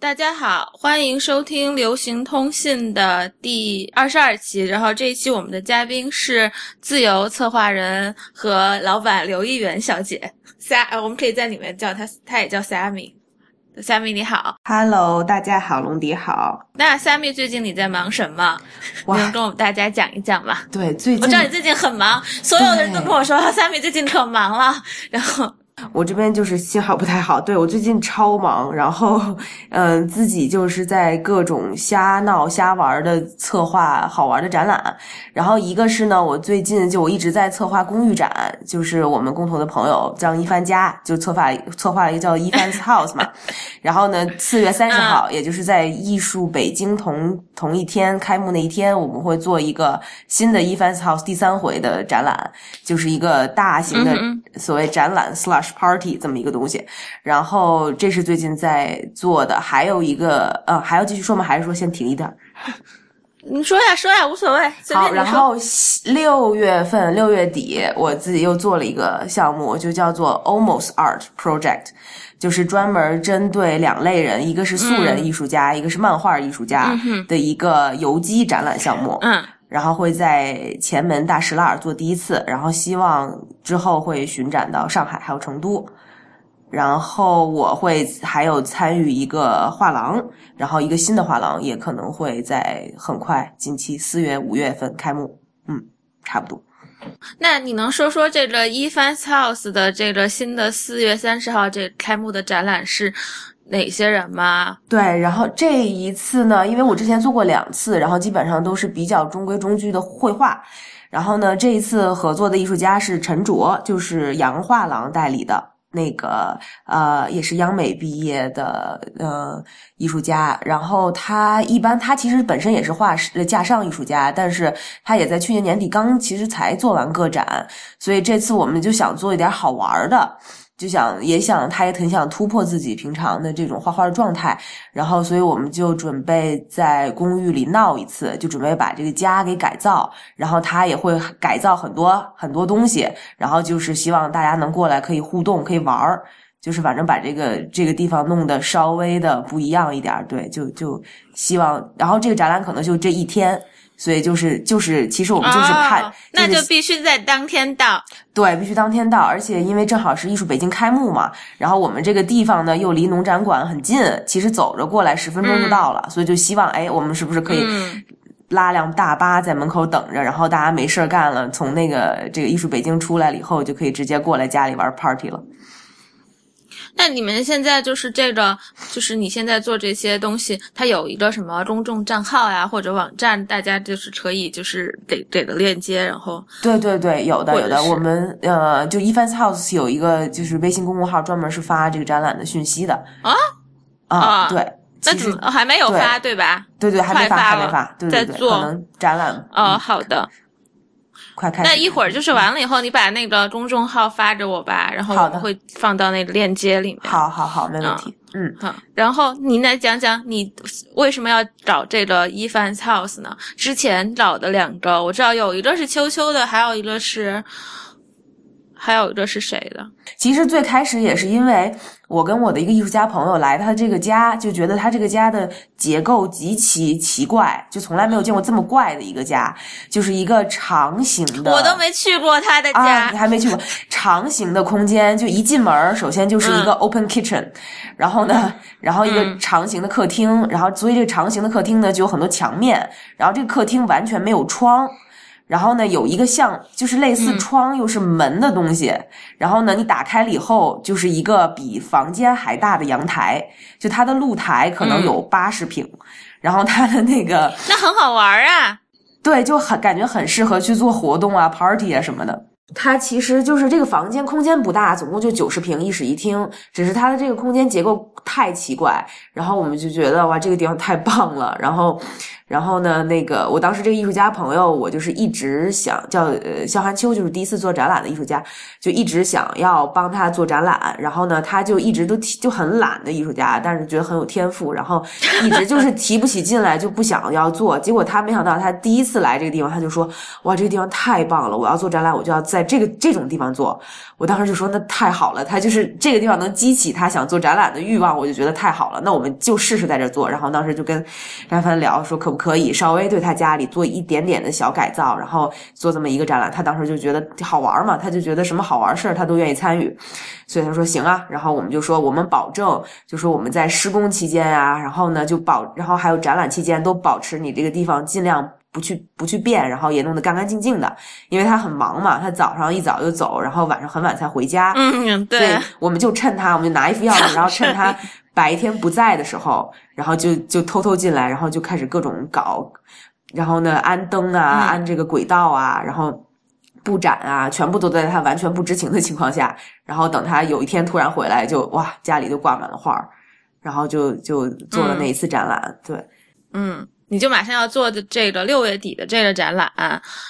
大家好，欢迎收听流行通信的第二十二期。然后这一期我们的嘉宾是自由策划人和老板刘一元小姐。Sa，我们可以在里面叫她，她也叫 Sammy。Sammy 你好，Hello，大家好，龙迪好。那 Sammy 最近你在忙什么？能跟我们大家讲一讲吗？对，最近我知道你最近很忙，所有的人都跟我说 Sammy 最近可忙了。然后。我这边就是信号不太好，对我最近超忙，然后，嗯，自己就是在各种瞎闹瞎玩的策划好玩的展览，然后一个是呢，我最近就我一直在策划公寓展，就是我们共同的朋友张一帆家就策划策划了一个叫一帆 House 嘛，然后呢，四月三十号，也就是在艺术北京同同一天开幕那一天，我们会做一个新的一帆 House 第三回的展览，就是一个大型的所谓展览 slash。Party 这么一个东西，然后这是最近在做的，还有一个呃，还要继续说吗？还是说先停一段？你说呀，说呀，无所谓。好，然后六月份六月底，我自己又做了一个项目，就叫做 Almost Art Project，就是专门针对两类人，一个是素人艺术家，一个是漫画艺术家的一个游击展览项目。嗯。然后会在前门大石栏做第一次，然后希望之后会巡展到上海还有成都，然后我会还有参与一个画廊，然后一个新的画廊也可能会在很快近期四月五月份开幕，嗯，差不多。那你能说说这个 Evans House 的这个新的四月三十号这开幕的展览是？哪些人吗？对，然后这一次呢，因为我之前做过两次，然后基本上都是比较中规中矩的绘画。然后呢，这一次合作的艺术家是陈卓，就是洋画廊代理的那个，呃，也是央美毕业的呃艺术家。然后他一般他其实本身也是画师架上艺术家，但是他也在去年年底刚其实才做完个展，所以这次我们就想做一点好玩的。就想也想，他也挺想突破自己平常的这种画画的状态，然后，所以我们就准备在公寓里闹一次，就准备把这个家给改造，然后他也会改造很多很多东西，然后就是希望大家能过来可以互动，可以玩儿，就是反正把这个这个地方弄得稍微的不一样一点，对，就就希望，然后这个展览可能就这一天。所以就是就是，其实我们就是盼，那就必须在当天到。对，必须当天到，而且因为正好是艺术北京开幕嘛，然后我们这个地方呢又离农展馆很近，其实走着过来十分钟就到了，所以就希望，哎，我们是不是可以拉辆大巴在门口等着，然后大家没事干了，从那个这个艺术北京出来了以后，就可以直接过来家里玩 party 了。那你们现在就是这个，就是你现在做这些东西，它有一个什么公众账号呀，或者网站，大家就是可以就是给给个链接，然后对对对，有的有的，我们呃，就 Evans House 有一个就是微信公众号，专门是发这个展览的讯息的啊啊，对，那怎么还没有发对吧？对对，还没发还没发，对对对，可能展览哦，好的。快开！那一会儿就是完了以后，你把那个公众号发给我吧，然后我会放到那个链接里面。好好好，没问题。嗯，好。然后你来讲讲你为什么要找这个 Evans House 呢？之前找的两个，我知道有一个是秋秋的，还有一个是。还有一个是谁的？其实最开始也是因为我跟我的一个艺术家朋友来他这个家，就觉得他这个家的结构极其奇怪，就从来没有见过这么怪的一个家，就是一个长形的。我都没去过他的家，你还没去过长形的空间，就一进门，首先就是一个 open kitchen，然后呢，然后一个长形的客厅，然后所以这个长形的客厅呢就有很多墙面，然后这个客厅完全没有窗。然后呢，有一个像就是类似窗又是门的东西。然后呢，你打开了以后，就是一个比房间还大的阳台。就它的露台可能有八十平，然后它的那个那很好玩啊。对，就很感觉很适合去做活动啊，party 啊什么的。它其实就是这个房间空间不大，总共就九十平一室一厅，只是它的这个空间结构太奇怪。然后我们就觉得哇，这个地方太棒了。然后。然后呢，那个我当时这个艺术家朋友，我就是一直想叫呃肖寒秋，就是第一次做展览的艺术家，就一直想要帮他做展览。然后呢，他就一直都提就很懒的艺术家，但是觉得很有天赋，然后一直就是提不起劲来，就不想要做。结果他没想到，他第一次来这个地方，他就说：“哇，这个地方太棒了！我要做展览，我就要在这个这种地方做。”我当时就说：“那太好了，他就是这个地方能激起他想做展览的欲望。”望，我就觉得太好了，那我们就试试在这做。然后当时就跟张帆聊说，可不可以稍微对他家里做一点点的小改造，然后做这么一个展览。他当时就觉得好玩嘛，他就觉得什么好玩事儿他都愿意参与，所以他说行啊。然后我们就说，我们保证，就说我们在施工期间啊，然后呢就保，然后还有展览期间都保持你这个地方尽量。不去不去变，然后也弄得干干净净的，因为他很忙嘛，他早上一早就走，然后晚上很晚才回家。嗯，对，我们就趁他，我们就拿一副钥匙，然后趁他白天不在的时候，然后就就偷偷进来，然后就开始各种搞，然后呢安灯啊，安这个轨道啊，然后布展啊，全部都在他完全不知情的情况下，然后等他有一天突然回来，就哇家里就挂满了画儿然后就就做了那一次展览。对，嗯。你就马上要做的这个六月底的这个展览，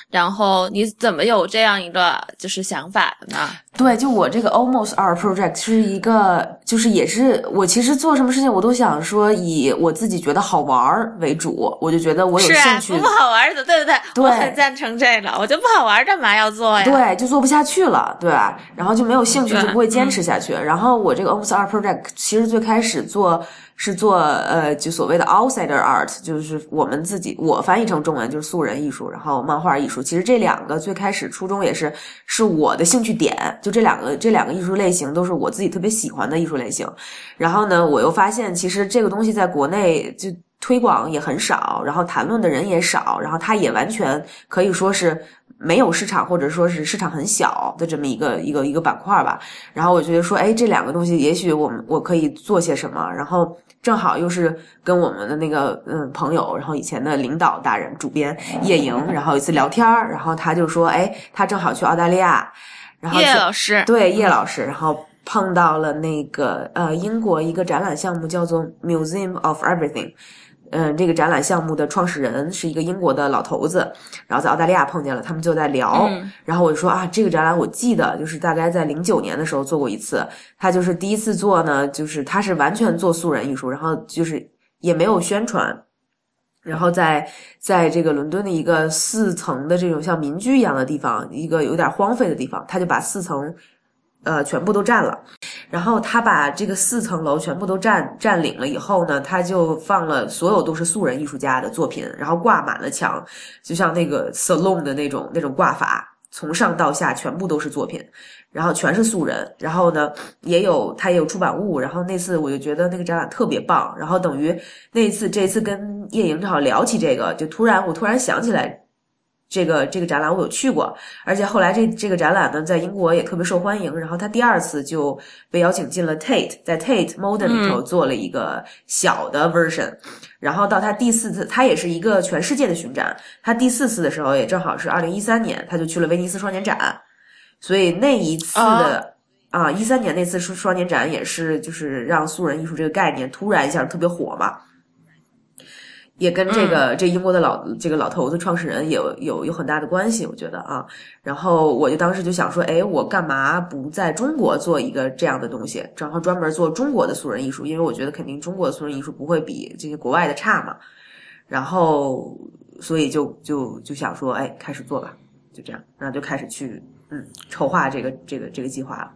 然后你怎么有这样一个就是想法的呢？对，就我这个 Almost Art Project 是一个，就是也是我其实做什么事情我都想说以我自己觉得好玩为主，我就觉得我有兴趣。不好玩的，对对对，对，我很赞成这个。我觉得不好玩，干嘛要做呀？对，就做不下去了，对，然后就没有兴趣，就不会坚持下去。然后我这个 Almost Art Project 其实最开始做。是做呃，就所谓的 outsider art，就是我们自己我翻译成中文就是素人艺术，然后漫画艺术。其实这两个最开始初衷也是是我的兴趣点，就这两个这两个艺术类型都是我自己特别喜欢的艺术类型。然后呢，我又发现其实这个东西在国内就推广也很少，然后谈论的人也少，然后它也完全可以说是没有市场，或者说是市场很小的这么一个一个一个板块吧。然后我觉得说，哎，这两个东西也许我们我可以做些什么，然后。正好又是跟我们的那个嗯朋友，然后以前的领导大人主编叶莹，然后一次聊天儿，然后他就说，哎，他正好去澳大利亚，然后叶老师对叶老师，然后碰到了那个呃英国一个展览项目叫做 Museum of Everything。嗯，这个展览项目的创始人是一个英国的老头子，然后在澳大利亚碰见了，他们就在聊，然后我就说啊，这个展览我记得就是大概在零九年的时候做过一次，他就是第一次做呢，就是他是完全做素人艺术，然后就是也没有宣传，然后在在这个伦敦的一个四层的这种像民居一样的地方，一个有点荒废的地方，他就把四层。呃，全部都占了，然后他把这个四层楼全部都占占领了以后呢，他就放了所有都是素人艺术家的作品，然后挂满了墙，就像那个 salon 的那种那种挂法，从上到下全部都是作品，然后全是素人，然后呢也有他也有出版物，然后那次我就觉得那个展览特别棒，然后等于那次这次跟叶莹正好聊起这个，就突然我突然想起来。这个这个展览我有去过，而且后来这这个展览呢，在英国也特别受欢迎。然后他第二次就被邀请进了 Tate，在 Tate Modern 里头做了一个小的 version。然后到他第四次，他也是一个全世界的巡展。他第四次的时候也正好是二零一三年，他就去了威尼斯双年展。所以那一次的啊，一三年那次双双年展也是就是让素人艺术这个概念突然一下特别火嘛。也跟这个这英国的老这个老头子创始人有有有很大的关系，我觉得啊，然后我就当时就想说，哎，我干嘛不在中国做一个这样的东西，然后专门做中国的素人艺术，因为我觉得肯定中国的素人艺术不会比这些国外的差嘛，然后所以就就就想说，哎，开始做吧，就这样，然后就开始去嗯筹划这个这个这个计划了。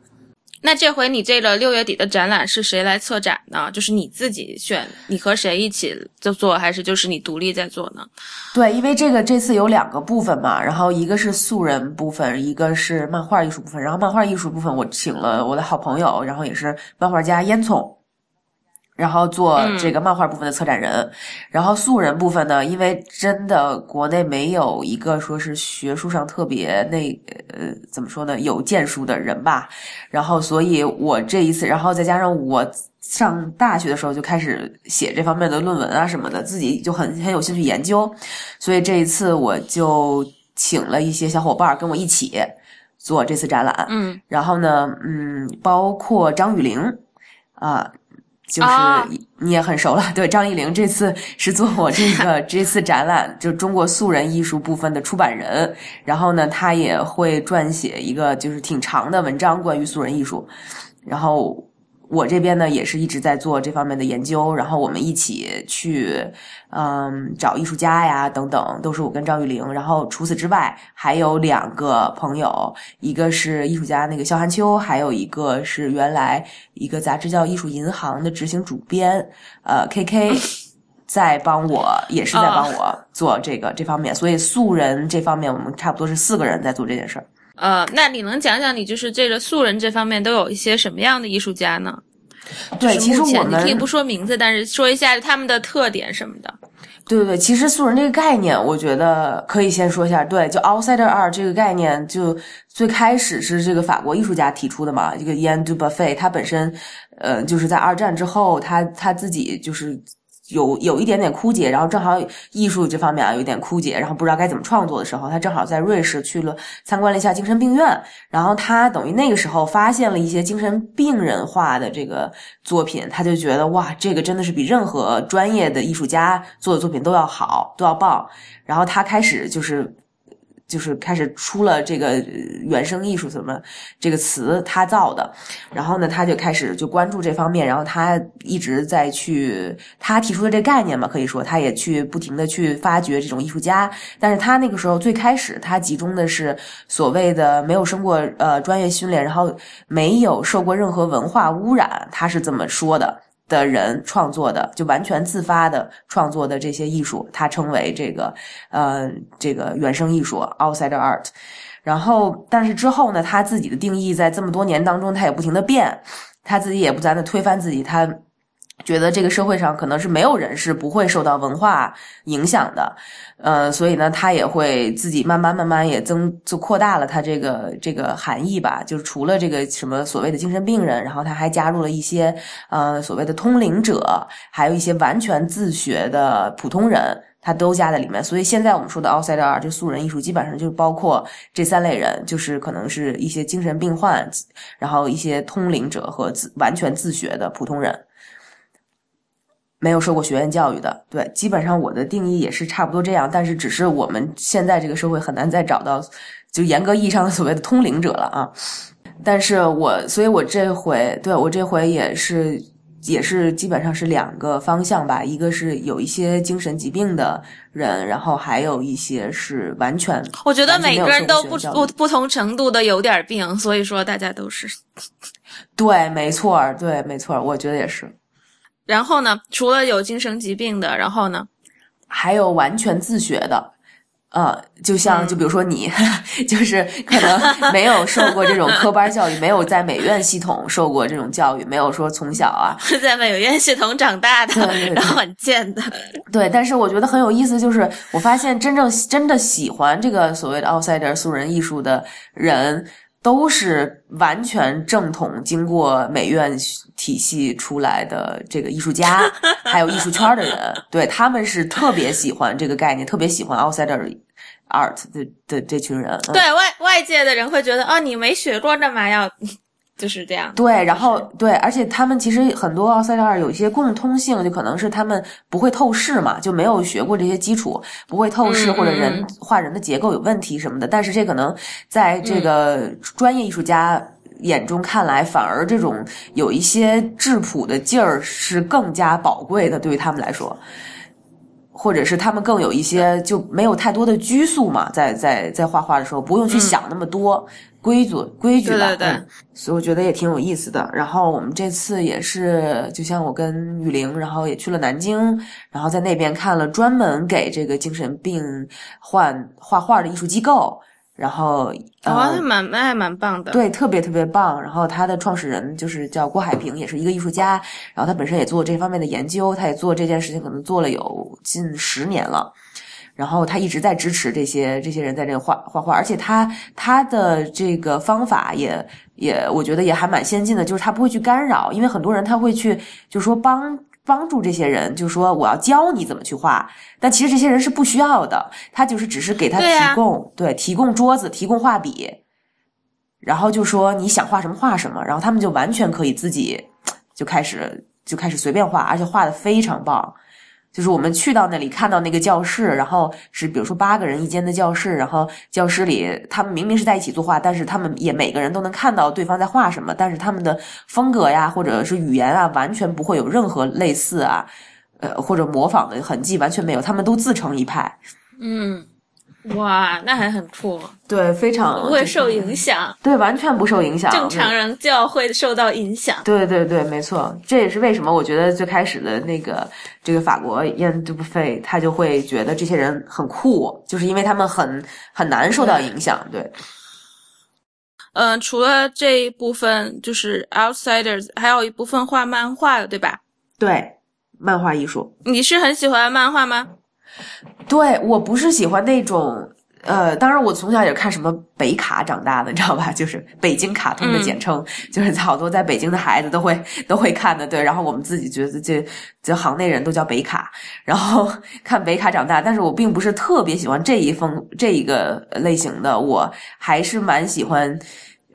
那这回你这个六月底的展览是谁来策展呢？就是你自己选，你和谁一起就做，还是就是你独立在做呢？对，因为这个这次有两个部分嘛，然后一个是素人部分，一个是漫画艺术部分。然后漫画艺术部分我请了我的好朋友，然后也是漫画家烟囱。然后做这个漫画部分的策展人，然后素人部分呢，因为真的国内没有一个说是学术上特别那呃怎么说呢有建树的人吧，然后所以我这一次，然后再加上我上大学的时候就开始写这方面的论文啊什么的，自己就很很有兴趣研究，所以这一次我就请了一些小伙伴跟我一起做这次展览，嗯，然后呢，嗯，包括张雨玲啊。就是你也很熟了，对张艺玲这次 是做我这个这次展览，就中国素人艺术部分的出版人。然后呢，他也会撰写一个就是挺长的文章关于素人艺术。然后我这边呢也是一直在做这方面的研究，然后我们一起去，嗯，找艺术家呀等等，都是我跟赵玉玲。然后除此之外，还有两个朋友，一个是艺术家那个肖寒秋，还有一个是原来一个杂志叫《艺术银行》的执行主编，呃，K K，在帮我，也是在帮我做这个这方面。所以素人这方面，我们差不多是四个人在做这件事儿。呃，那你能讲讲你就是这个素人这方面都有一些什么样的艺术家呢？对，其实我们你可以不说名字，但是说一下他们的特点什么的。对对对，其实素人这个概念，我觉得可以先说一下。对，就 outsider art 这个概念，就最开始是这个法国艺术家提出的嘛。这个 Yan Dubuffet，他本身，呃，就是在二战之后，他他自己就是。有有一点点枯竭，然后正好艺术这方面啊有一点枯竭，然后不知道该怎么创作的时候，他正好在瑞士去了参观了一下精神病院，然后他等于那个时候发现了一些精神病人画的这个作品，他就觉得哇，这个真的是比任何专业的艺术家做的作品都要好，都要棒，然后他开始就是。就是开始出了这个原生艺术什么这个词，他造的，然后呢，他就开始就关注这方面，然后他一直在去他提出的这个概念嘛，可以说他也去不停的去发掘这种艺术家，但是他那个时候最开始他集中的是所谓的没有生过呃专业训练，然后没有受过任何文化污染，他是这么说的。的人创作的，就完全自发的创作的这些艺术，他称为这个，呃，这个原生艺术 （outsider art）。然后，但是之后呢，他自己的定义在这么多年当中，他也不停的变，他自己也不在那推翻自己，他。觉得这个社会上可能是没有人是不会受到文化影响的，呃，所以呢，他也会自己慢慢慢慢也增就扩大了他这个这个含义吧。就是除了这个什么所谓的精神病人，然后他还加入了一些呃所谓的通灵者，还有一些完全自学的普通人，他都加在里面。所以现在我们说的 outsider art 就素人艺术，基本上就包括这三类人，就是可能是一些精神病患，然后一些通灵者和自完全自学的普通人。没有受过学院教育的，对，基本上我的定义也是差不多这样，但是只是我们现在这个社会很难再找到，就严格意义上的所谓的通灵者了啊。但是我，所以我这回，对我这回也是，也是基本上是两个方向吧，一个是有一些精神疾病的人，然后还有一些是完全，我觉得每个人都不不不同程度的有点病，所以说大家都是，对，没错，对，没错，我觉得也是。然后呢？除了有精神疾病的，然后呢？还有完全自学的，呃，就像就比如说你，就是可能没有受过这种科班教育，没有在美院系统受过这种教育，没有说从小啊是 在美院系统长大的，然后很贱的。对，但是我觉得很有意思，就是我发现真正真的喜欢这个所谓的 outsider 素人艺术的人。都是完全正统、经过美院体系出来的这个艺术家，还有艺术圈的人，对他们是特别喜欢这个概念，特别喜欢 outsider art 的的这群人。对外外界的人会觉得，哦，你没学过，干嘛要？就是这样，对，然后对，而且他们其实很多奥赛尔有一些共通性，就可能是他们不会透视嘛，就没有学过这些基础，不会透视或者人画人的结构有问题什么的。但是这可能在这个专业艺术家眼中看来，反而这种有一些质朴的劲儿是更加宝贵的，对于他们来说，或者是他们更有一些就没有太多的拘束嘛，在在在画画的时候不用去想那么多。规矩规矩吧，所以我觉得也挺有意思的。然后我们这次也是，就像我跟雨玲，然后也去了南京，然后在那边看了专门给这个精神病患画画的艺术机构。然后哦，那蛮那还蛮棒的，对，特别特别棒。然后他的创始人就是叫郭海平，也是一个艺术家。然后他本身也做这方面的研究，他也做这件事情，可能做了有近十年了。然后他一直在支持这些这些人在这个画画画，而且他他的这个方法也也我觉得也还蛮先进的，就是他不会去干扰，因为很多人他会去就说帮帮助这些人，就说我要教你怎么去画，但其实这些人是不需要的，他就是只是给他提供对提供桌子，提供画笔，然后就说你想画什么画什么，然后他们就完全可以自己就开始就开始随便画，而且画的非常棒。就是我们去到那里看到那个教室，然后是比如说八个人一间的教室，然后教室里他们明明是在一起作画，但是他们也每个人都能看到对方在画什么，但是他们的风格呀或者是语言啊完全不会有任何类似啊，呃或者模仿的痕迹，完全没有，他们都自成一派。嗯，哇，那还很酷，对，非常不会受影响。对，完全不受影响。正常人就要会受到影响。对对对，没错，这也是为什么我觉得最开始的那个这个法国燕杜布费，他就会觉得这些人很酷，就是因为他们很很难受到影响。对，嗯，除了这一部分，就是 outsiders，还有一部分画漫画的，对吧？对，漫画艺术，你是很喜欢漫画吗？对我不是喜欢那种。呃，当然，我从小也看什么北卡长大的，你知道吧？就是北京卡通的简称，就是好多在北京的孩子都会都会看的。对，然后我们自己觉得这这行内人都叫北卡，然后看北卡长大。但是我并不是特别喜欢这一风这一个类型的，我还是蛮喜欢。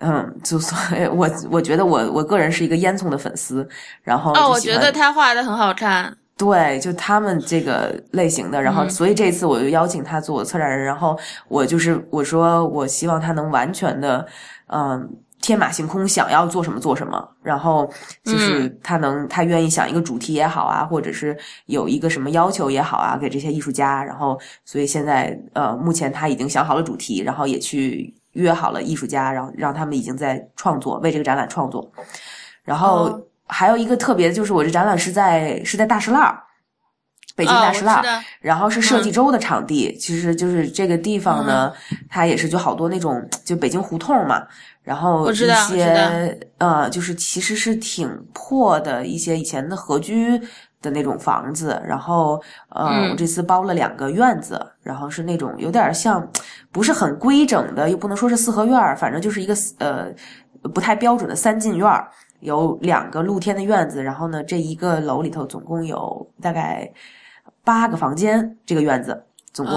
嗯，就所以，我我觉得我我个人是一个烟囱的粉丝。然后哦，我觉得他画的很好看。对，就他们这个类型的，然后所以这次我就邀请他做我策展人，然后我就是我说我希望他能完全的，嗯，天马行空，想要做什么做什么，然后就是他能他愿意想一个主题也好啊，或者是有一个什么要求也好啊，给这些艺术家，然后所以现在呃，目前他已经想好了主题，然后也去约好了艺术家，然后让他们已经在创作，为这个展览创作，然后。还有一个特别的就是，我这展览是在是在大石烂，北京大石烂，然后是设计周的场地。其实就是这个地方呢，它也是就好多那种就北京胡同嘛，然后一些呃，就是其实是挺破的一些以前的合居的那种房子。然后呃，我这次包了两个院子，然后是那种有点像不是很规整的，又不能说是四合院，反正就是一个呃不太标准的三进院。有两个露天的院子，然后呢，这一个楼里头总共有大概八个房间，这个院子总共，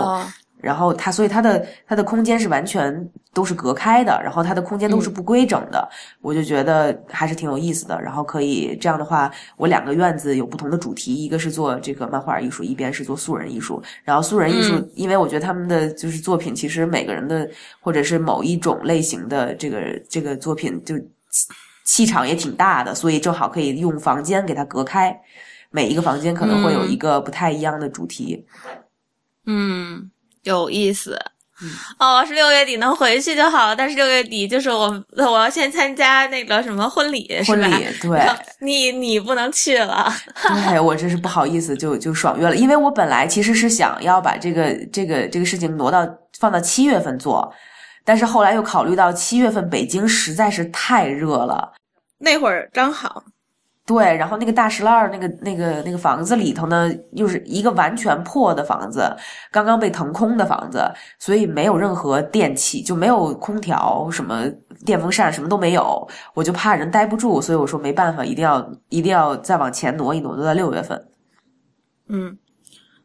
然后它所以它的它的空间是完全都是隔开的，然后它的空间都是不规整的，我就觉得还是挺有意思的。然后可以这样的话，我两个院子有不同的主题，一个是做这个漫画艺术，一边是做素人艺术。然后素人艺术，因为我觉得他们的就是作品，其实每个人的或者是某一种类型的这个这个作品就。气场也挺大的，所以正好可以用房间给它隔开。每一个房间可能会有一个不太一样的主题。嗯，有意思。哦，是六月底能回去就好，但是六月底就是我我要先参加那个什么婚礼，婚礼对，你你不能去了。对我真是不好意思，就就爽约了，因为我本来其实是想要把这个这个这个事情挪到放到七月份做。但是后来又考虑到七月份北京实在是太热了，那会儿刚好，对，然后那个大石烂儿那个那个那个房子里头呢，又是一个完全破的房子，刚刚被腾空的房子，所以没有任何电器，就没有空调，什么电风扇什么都没有，我就怕人待不住，所以我说没办法，一定要一定要再往前挪一挪，挪到六月份。嗯。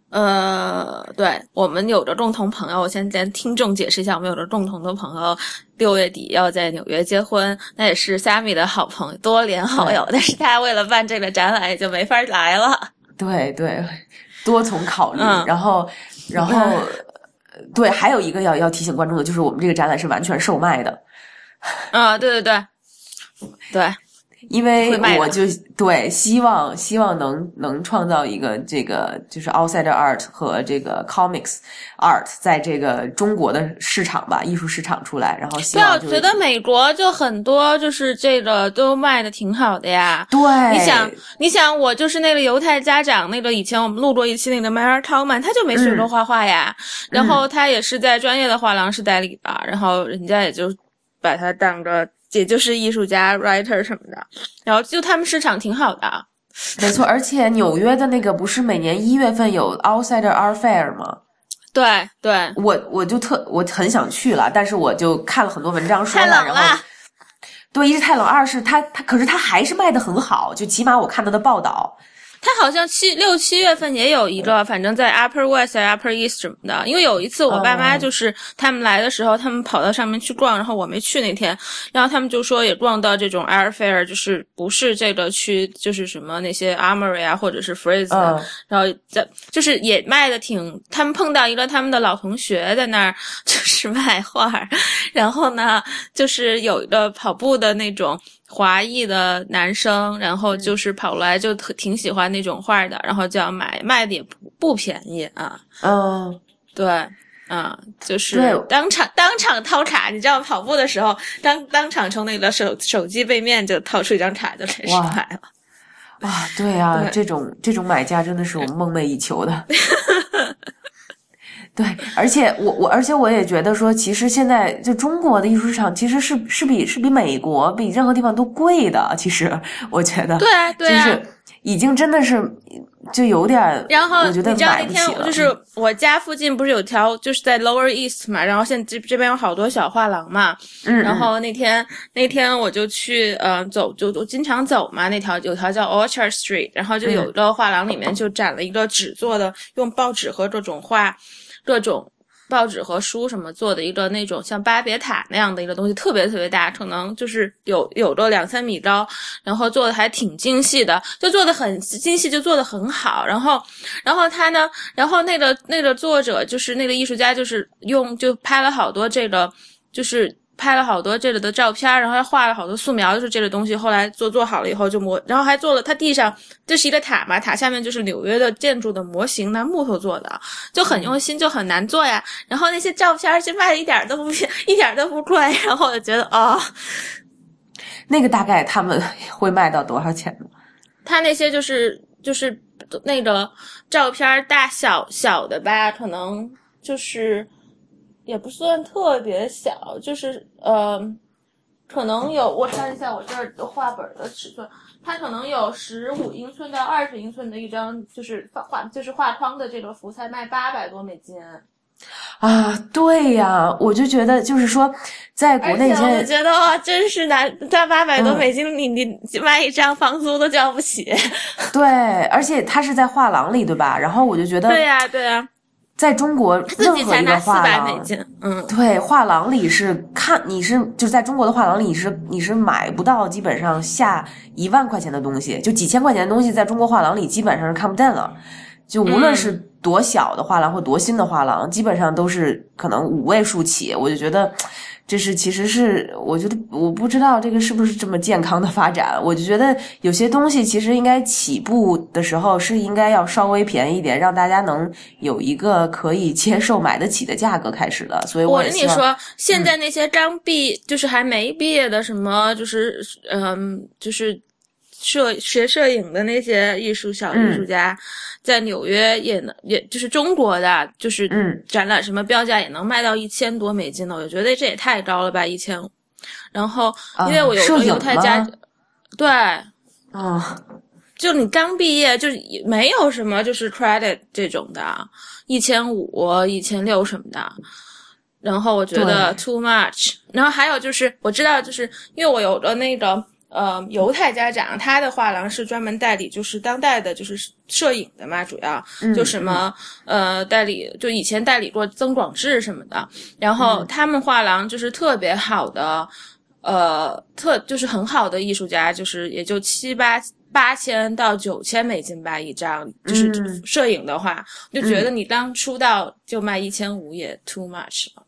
呃，对我们有着共同朋友，我先跟听众解释一下，我们有着共同的朋友，六月底要在纽约结婚，那也是 Sammy 的好朋友，多年好友，但是他为了办这个展览，也就没法来了。对对，多重考虑，然后然后对，还有一个要要提醒观众的，就是我们这个展览是完全售卖的。啊，对对对，对。因为我就对希望希望能能创造一个这个就是 outsider art 和这个 comics art 在这个中国的市场吧艺术市场出来，然后希望觉得美国就很多就是这个都卖的挺好的呀。对，你想你想我就是那个犹太家长那个以前我们录过一期那个 Mary Tallman，他就没学过画画呀，然后他也是在专业的画廊是代理的，然后人家也就把他当个。也就是艺术家、writer 什么的，然后就他们市场挺好的，没错。而且纽约的那个不是每年一月份有 Outsider Art Fair 吗？对对，我我就特我很想去了，但是我就看了很多文章说了，然后对，一是太冷，二是它它可是它还是卖的很好，就起码我看到的报道，他好像七六七月份也有一个，反正在 Upper West、Upper East 什么的。因为有一次我爸妈就是他们来的时候，他们跑到上面去逛，然后我没去那天，然后他们就说也逛到这种 Airfare，就是不是这个区，就是什么那些 Armory 啊，或者是嗯。然后在就是也卖的挺，他们碰到一个他们的老同学在那儿 就是卖画，然后呢，就是有一个跑步的那种华裔的男生，然后就是跑过来就特挺喜欢那种画的，然后就要买，卖的也不不便宜啊，嗯，对。啊、就是当场当场掏卡，你知道跑步的时候，当当场从那个手手机背面就掏出一张卡就开始哇买了。啊，对啊、对这种这种买家真的是我梦寐以求的。对，而且我我而且我也觉得说，其实现在就中国的艺术市场其实是是比是比美国比任何地方都贵的。其实我觉得，对啊，对啊，就是已经真的是就有点儿，然后我觉得你知道那买不起了。天就是我家附近不是有条就是在 Lower East 嘛，然后现在这这边有好多小画廊嘛，嗯，然后那天那天我就去呃走就我经常走嘛，那条有条叫 Orchard Street，然后就有一个画廊里面就展了一个纸做的，用报纸和各种画各种。报纸和书什么做的一个那种像巴别塔那样的一个东西，特别特别大，可能就是有有个两三米高，然后做的还挺精细的，就做的很精细，就做的很好。然后，然后他呢，然后那个那个作者就是那个艺术家，就是用就拍了好多这个，就是拍了好多这里的照片，然后还画了好多素描，就是这个东西。后来做做好了以后就模，然后还做了，它地上这是一个塔嘛，塔下面就是纽约的建筑的模型，拿木头做的，就很用心，就很难做呀。然后那些照片就卖的一点儿都不便，一点儿都不贵。然后我就觉得哦，那个大概他们会卖到多少钱呢？他那些就是就是那个照片大小小的吧，可能就是也不算特别小，就是呃，可能有我看一下我这儿的画本的尺寸，它可能有十五英寸到二十英寸的一张，就是画画就是画框的这个幅，才卖八百多美金。啊，对呀，我就觉得就是说，在国内现在觉得哇，真是难，在八百多嗯美金，你你卖一张房租都交不起。对，而且它是在画廊里，对吧？然后我就觉得，对呀、对呀、在中国任何一个画廊嗯。对，画廊里是看你是就在中国的画廊里是你是买不到基本上下一万块钱的东西，就几千块钱的东西，在中国画廊里基本上是看不见了。就无论是多小的画廊或多新的画廊，基本上都是可能五位数起。我就觉得，这是其实是我觉得我不知道这个是不是这么健康的发展。我就觉得有些东西其实应该起步的时候是应该要稍微便宜一点，让大家能有一个可以接受买得起的价格开始的。所以我跟你说，现在那些刚毕、就是还没毕业的，什么就是嗯，就是摄学摄影的那些艺术小艺术家，在纽约也能，也就是中国的，就是嗯展览什么标价也能卖到一千多美金的，我就觉得这也太高了吧，一千五。然后，因为我有个犹太家，吗对，啊。就你刚毕业，就是也没有什么就是 credit 这种的，一千五、一千六什么的。然后我觉得 too much。然后还有就是，我知道，就是因为我有个那个呃犹太家长，他的画廊是专门代理就是当代的，就是摄影的嘛，主要就什么、呃代理，就以前代理过曾广志什么的。然后他们画廊就是特别好的。呃，特就是很好的艺术家，就是也就七八八千到九千美金吧一张，就是嗯摄影的话，就觉得你刚出道就卖一千五也 too much 了。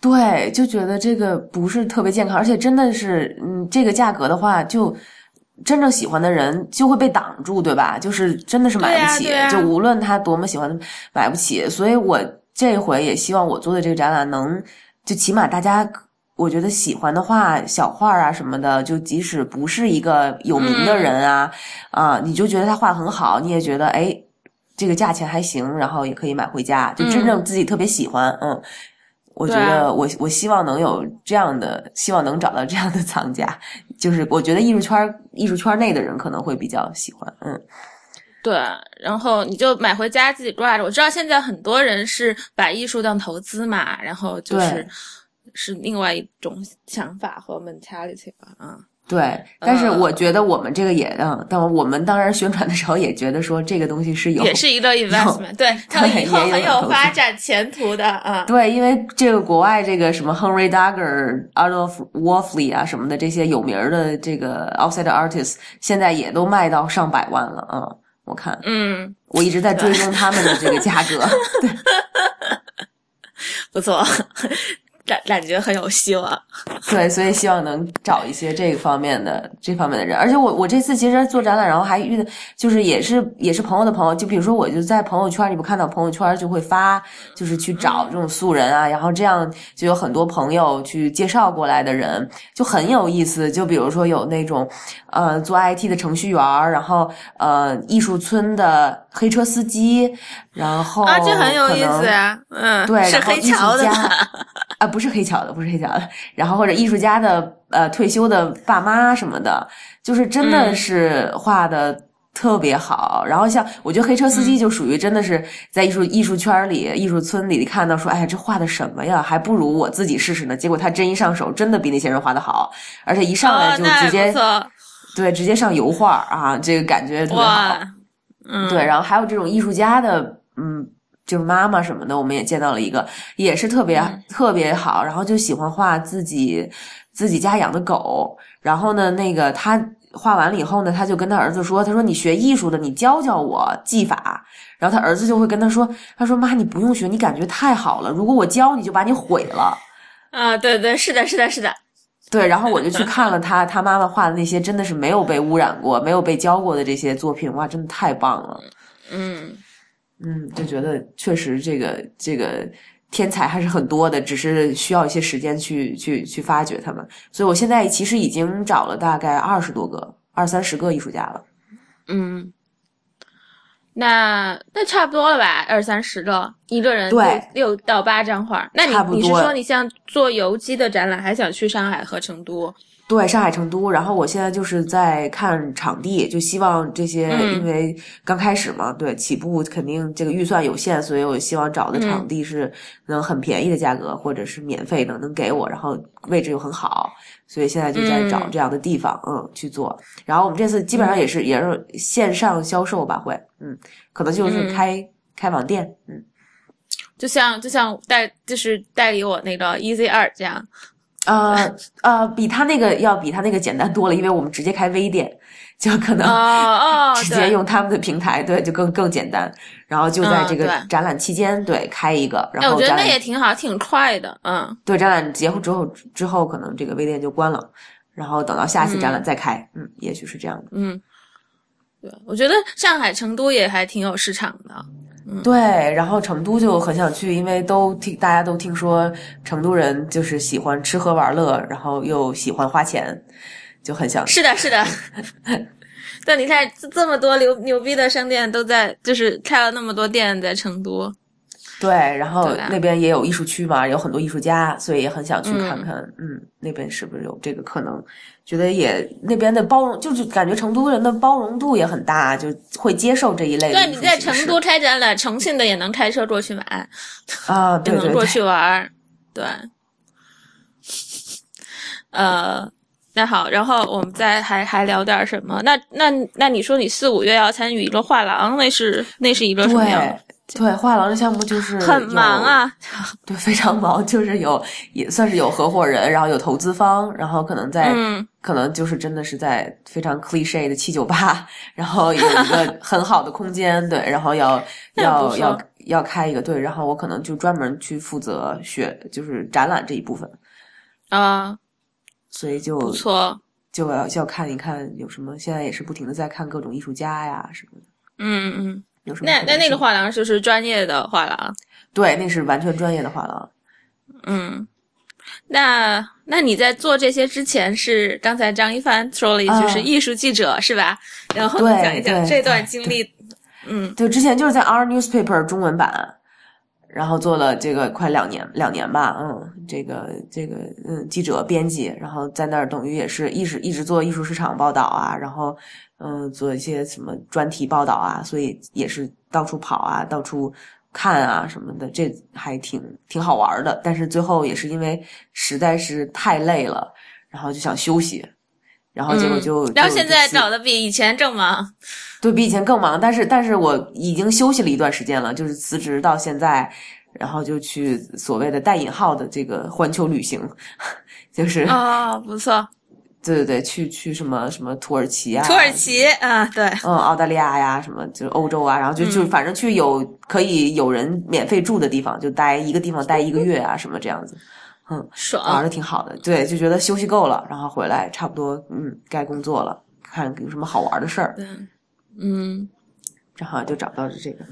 对，就觉得这个不是特别健康，而且真的是，嗯，这个价格的话，就真正喜欢的人就会被挡住，对吧？就是真的是买不起，啊啊就无论他多么喜欢，买不起。所以我这回也希望我做的这个展览能，就起码大家。我觉得喜欢的画、小画啊什么的，就即使不是一个有名的人啊，啊，你就觉得他画很好，你也觉得哎，这个价钱还行，然后也可以买回家，就真正自己特别喜欢，嗯我觉得我我希望能有这样的，希望能找到这样的藏家，就是我觉得艺术圈艺术圈内的人可能会比较喜欢，嗯，对，然后你就买回家自己挂着。我知道现在很多人是把艺术当投资嘛，然后就是是另外一种想法和 mentality 吧，啊。对，但是呃我觉得我们这个也嗯，但我们当然宣传的时候也觉得说这个东西是有也是一个 investment，对，它对以后很有发展前途的啊。对，因为这个国外这个什么 Henry Duggar、Adolf Wolfley 啊什么的这些有名儿的这个 outside artists，现在也都卖到上百万了啊、嗯！我看嗯，我一直在追踪他们的这个价格，对 不错，感感觉很有希望。对，所以希望能找一些这个方面的这方面的人。而且我我这次其实做展览，然后还遇到就是也是也是朋友的朋友，就比如说我就在朋友圈你不看到朋友圈就会发，就是去找这种素人啊，然后这样就有很多朋友去介绍过来的人，就很有意思。就比如说有那种呃做 IT 的程序员，然后呃艺术村的黑车司机，然后啊，这很有意思呀。嗯，对，是黑然后艺术家桥的吧？啊，不是黑巧的，不是黑巧的，然后或者艺术家的呃退休的爸妈什么的，就是真的嗯是画的特别好。然后像我觉得黑车司机嗯就属于真的是在艺术艺术圈里、艺术村里看到说，哎呀，这画的什么呀？还不如我自己试试呢。结果他真一上手，真的比那些人画的好，而且一上来就直接、对直接上油画啊，这个感觉特别好。嗯，对，然后还有这种艺术家的，嗯，就是妈妈什么的，我们也见到了一个，也是特别、嗯特别好，然后就喜欢画自己自己家养的狗，然后呢，那个他画完了以后呢，他就跟他儿子说，他说你学艺术的，你教教我技法，然后他儿子就会跟他说，他说妈，你不用学，你感觉太好了，如果我教你就把你毁了。啊，对对，是的，是的，是的，对，然后我就去 看了他他妈妈画的那些真的是没有被污染过、没有被教过的这些作品，哇，真的太棒了。嗯。嗯，就觉得确实这个这个天才还是很多的，只是需要一些时间去去去发掘他们。所以我现在其实已经找了大概二十多个、二三十个艺术家了。嗯，那那差不多了吧，二三十个，一个人对六六到八张画。那你你是说你像做游击的展览，还想去上海和成都？对，上海、成都，然后我现在就是在看场地，就希望这些，嗯。因为刚开始嘛，对，起步肯定这个预算有限，所以我希望找的场嗯。地是能很便宜的价格，或者是免费的，能给我，然后位置又很好，所以现在就在找嗯。这样的地方，嗯，去做。然后我们这次基本上也是、也是线上销售吧，会，嗯，可能就是嗯。开、开网店，嗯，就像就像代就是代理我那个 Easy Art 这样。呃呃，比他那个要比他那个简单多了，因为我们直接开微店，就可能 直接用他们的平台，对，就更更简单。然后就在这个展览期间，对，开一个，然哎，我觉得那也挺好，挺快的。嗯对展览结束之后之后，可能这个微店就关了，然后等到下一次展览再开，嗯，也许是这样的。嗯，对，我觉得上海、成都也还挺有市场的。对，然后成都就很想去，因为都听大家都听说成都人就是喜欢吃喝玩乐，然后又喜欢花钱，就很想是的，是的。对，你看这这么多牛牛逼的商店都在，就是开了那么多店在成都。对，然后那边也有艺术区嘛，有很多艺术家，所以也很想去看看，嗯那边是不是有这个可能？觉得也那边的包容，就是感觉成都人的包容度也很大，就会接受这一类的对，你在成都开展览，重庆的也能开车过去买，啊，也对对对，能过去玩儿。对，呃，那好，然后我们再还还聊点什么？那那那你说你四五月要参与一个画廊，那是那是一个什么样的？对对，画廊的项目就是很忙有啊，对，非常忙，就是有也算是有合伙人，然后有投资方，然后可能在、嗯可能就是真的是在非常 cliche 的七九八，然后有一个 很好的空间，对，然后要 要要要开一个对，然后我可能就专门去负责学就是展览这一部分，啊，所以就不错，就要就要看一看有什么，现在也是不停的在看各种艺术家呀什么的，嗯嗯。有什么那那那个画廊就是专业的画廊，对，那是完全专业的画廊。嗯。那那你在做这些之前是刚才张一帆说了一句啊是艺术记者、是吧？然后你讲一讲这段经历。嗯对，之前就是在 Our Newspaper 中文版，然后做了这个快两年，两年吧，嗯，这个这个嗯，记者编辑，然后在那儿等于也是一直一直做艺术市场报道啊，然后嗯，做一些什么专题报道啊，所以也是到处跑啊，到处看啊什么的，这还挺挺好玩的。但是最后也是因为实在是太累了，然后就想休息。然后结果就，嗯然后现在就搞得比以前正忙。对比以前更忙，但是但是我已经休息了一段时间了，就是辞职到现在，然后就去所谓的带引号的这个环球旅行，就是、哦，不错，对对对，去去什么什么土耳其啊，土耳其啊，对，嗯，澳大利亚呀，什么就是欧洲啊，然后就就嗯。反正去有可以有人免费住的地方，就待一个地方待一个月啊，什么这样子，玩爽。的挺好的。对，就觉得休息够了，然后回来差不多，嗯，该工作了，看有什么好玩的事儿，对，嗯，正好就找到了这个。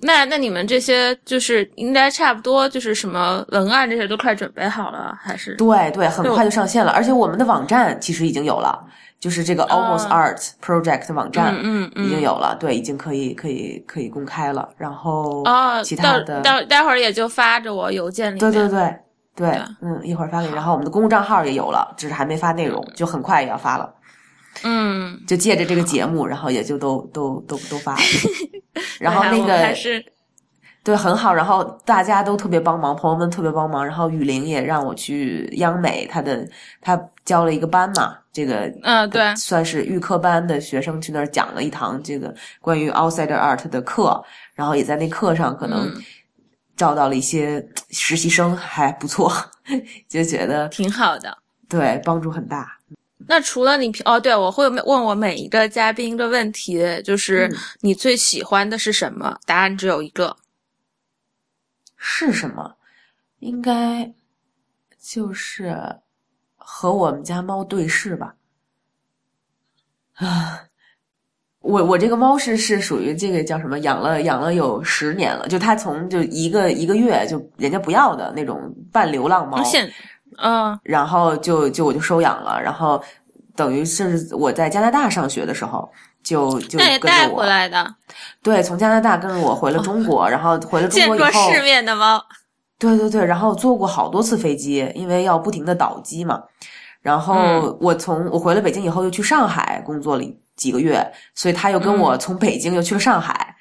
那那你们这些就是应该差不多，就是什么文案这些都快准备好了，还是？对对，很快就上线了，而且我们的网站其实已经有了，就是这个 Almost Art Project 网站。嗯嗯嗯，已经有了，对，已经可以可以可以公开了。然后啊，其他的，到待会儿也就发着我邮件里。对对对对对，嗯，一会儿发给你。然后我们的公众账号也有了，只是还没发内容，就很快也要发了。嗯，就借着这个节目，然后也就都都都都发了。然后那个还是对很好，然后大家都特别帮忙，朋友们特别帮忙。然后雨林也让我去央美，他的他教了一个班嘛，这个嗯对，算是预科班的学生去那儿讲了一堂这个关于 outsider art 的课，然后也在那课上可能嗯招到了一些实习生，还不错，就觉得挺好的。对帮助很大。那除了你哦，对，我会问我每一个嘉宾的问题，就是嗯你最喜欢的是什么？答案只有一个。是什么？应该就是和我们家猫对视吧。啊，我我这个猫是是属于这个叫什么？养了养了有十年了，就它从就一个一个月就人家不要的那种半流浪猫，现，嗯然后就就我就收养了，然后等于是我在加拿大上学的时候。就就那也跟着我带回，来的，对，从加拿大跟着我回了中国，然后回了中国以后，见过世面的猫。对对对，然后坐过好多次飞机，因为要不停的倒机嘛。然后嗯我从我回了北京以后，又去上海工作了几个月，所以他又跟我嗯从北京又去了上海，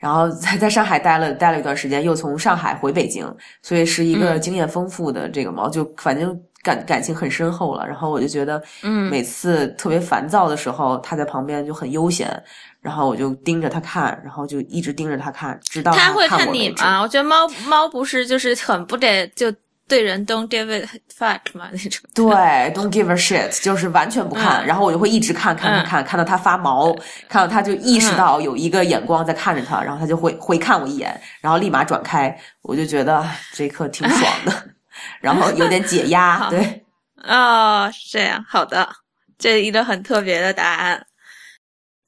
然后在在上海待了待了一段时间，又从上海回北京，所以是一个嗯经验丰富的这个猫，就反正感感情很深厚了。然后我就觉得，嗯每次特别烦躁的时候，它在旁边就很悠闲，然后我就盯着它看，然后就一直盯着它看，直到它会。看你吗？我觉得猫猫不是就是很不得就对人 don't give a fuck 嘛那种。对，don't give a shit，就是完全不看，嗯。然后我就会一直看，看，看，嗯。看，看到他发毛，看到他就意识到有一个眼光在看着他，然后他就会回看我一眼，然后立马转开，我就觉得这一刻挺爽的，然后有点解压，对，哦，是这样，好的，这一个很特别的答案。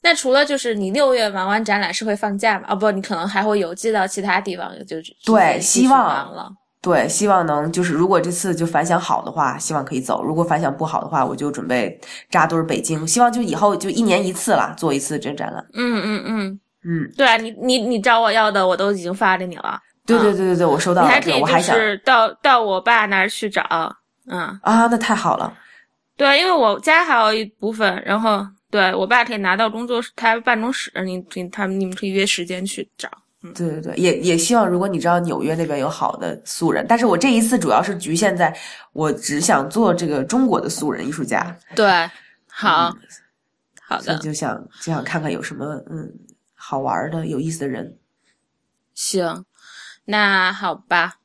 那除了就是你六月忙完展览是会放假吗？哦不，你可能还会邮寄到其他地方，就是对希望了。对，希望能就是如果这次就反响好的话，希望可以走；如果反响不好的话，我就准备扎堆儿北京，希望就以后就一年一次啦，做一次这展览。嗯嗯嗯，嗯，对啊，你你你找我要的我都已经发给你了，对对嗯对对对，我收到了，你还可以就对我还想是到到我爸那儿去找，嗯，啊，那太好了。对，因为我家还有一部分，然后对我爸可以拿到工作室，他办公室，你你他们你们可以约时间去找。对对对，也也希望如果你知道纽约那边有好的素人，但是我这一次主要是局限在我只想做这个中国的素人艺术家，对，好，嗯好的，就想就想看看有什么嗯好玩的、有意思的人。行，那好吧，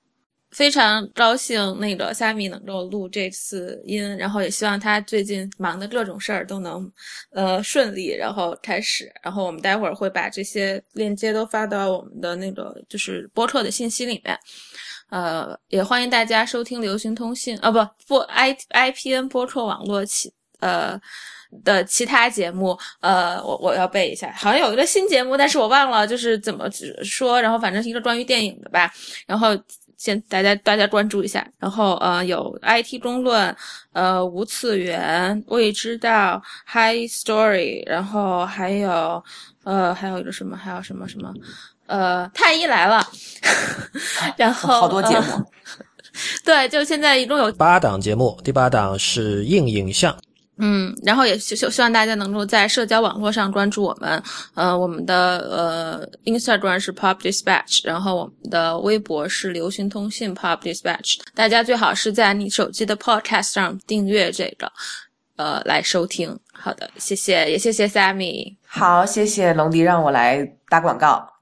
非常高兴那个虾米能够录这次音，然后也希望他最近忙的各种事儿都能呃顺利，然后开始，然后我们待会儿会把这些链接都发到我们的那个就是播客的信息里面。呃，也欢迎大家收听流行通信啊，不不 i IPN 播客网络其呃的其他节目，呃，我我要背一下，好像有一个新节目，但是我忘了就是怎么说，然后反正是一个关于电影的吧，然后先大家大家关注一下，然后呃有 IT 公论，呃无次元未知道 High Story，然后还有呃还有一个什么还有什么什么。呃，太医来了，然后好多节目，呃对，就现在一共有八档节目，第八档是硬影像。嗯，然后也希希希望大家能够在社交网络上关注我们，呃，我们的呃 Instagram 是 Pop Dispatch，然后我们的微博是流行通信 Pop Dispatch，大家最好是在你手机的 Podcast 上订阅这个，呃来收听。好的，谢谢，也谢谢 Sammy。好，谢谢龙迪让我来打广告。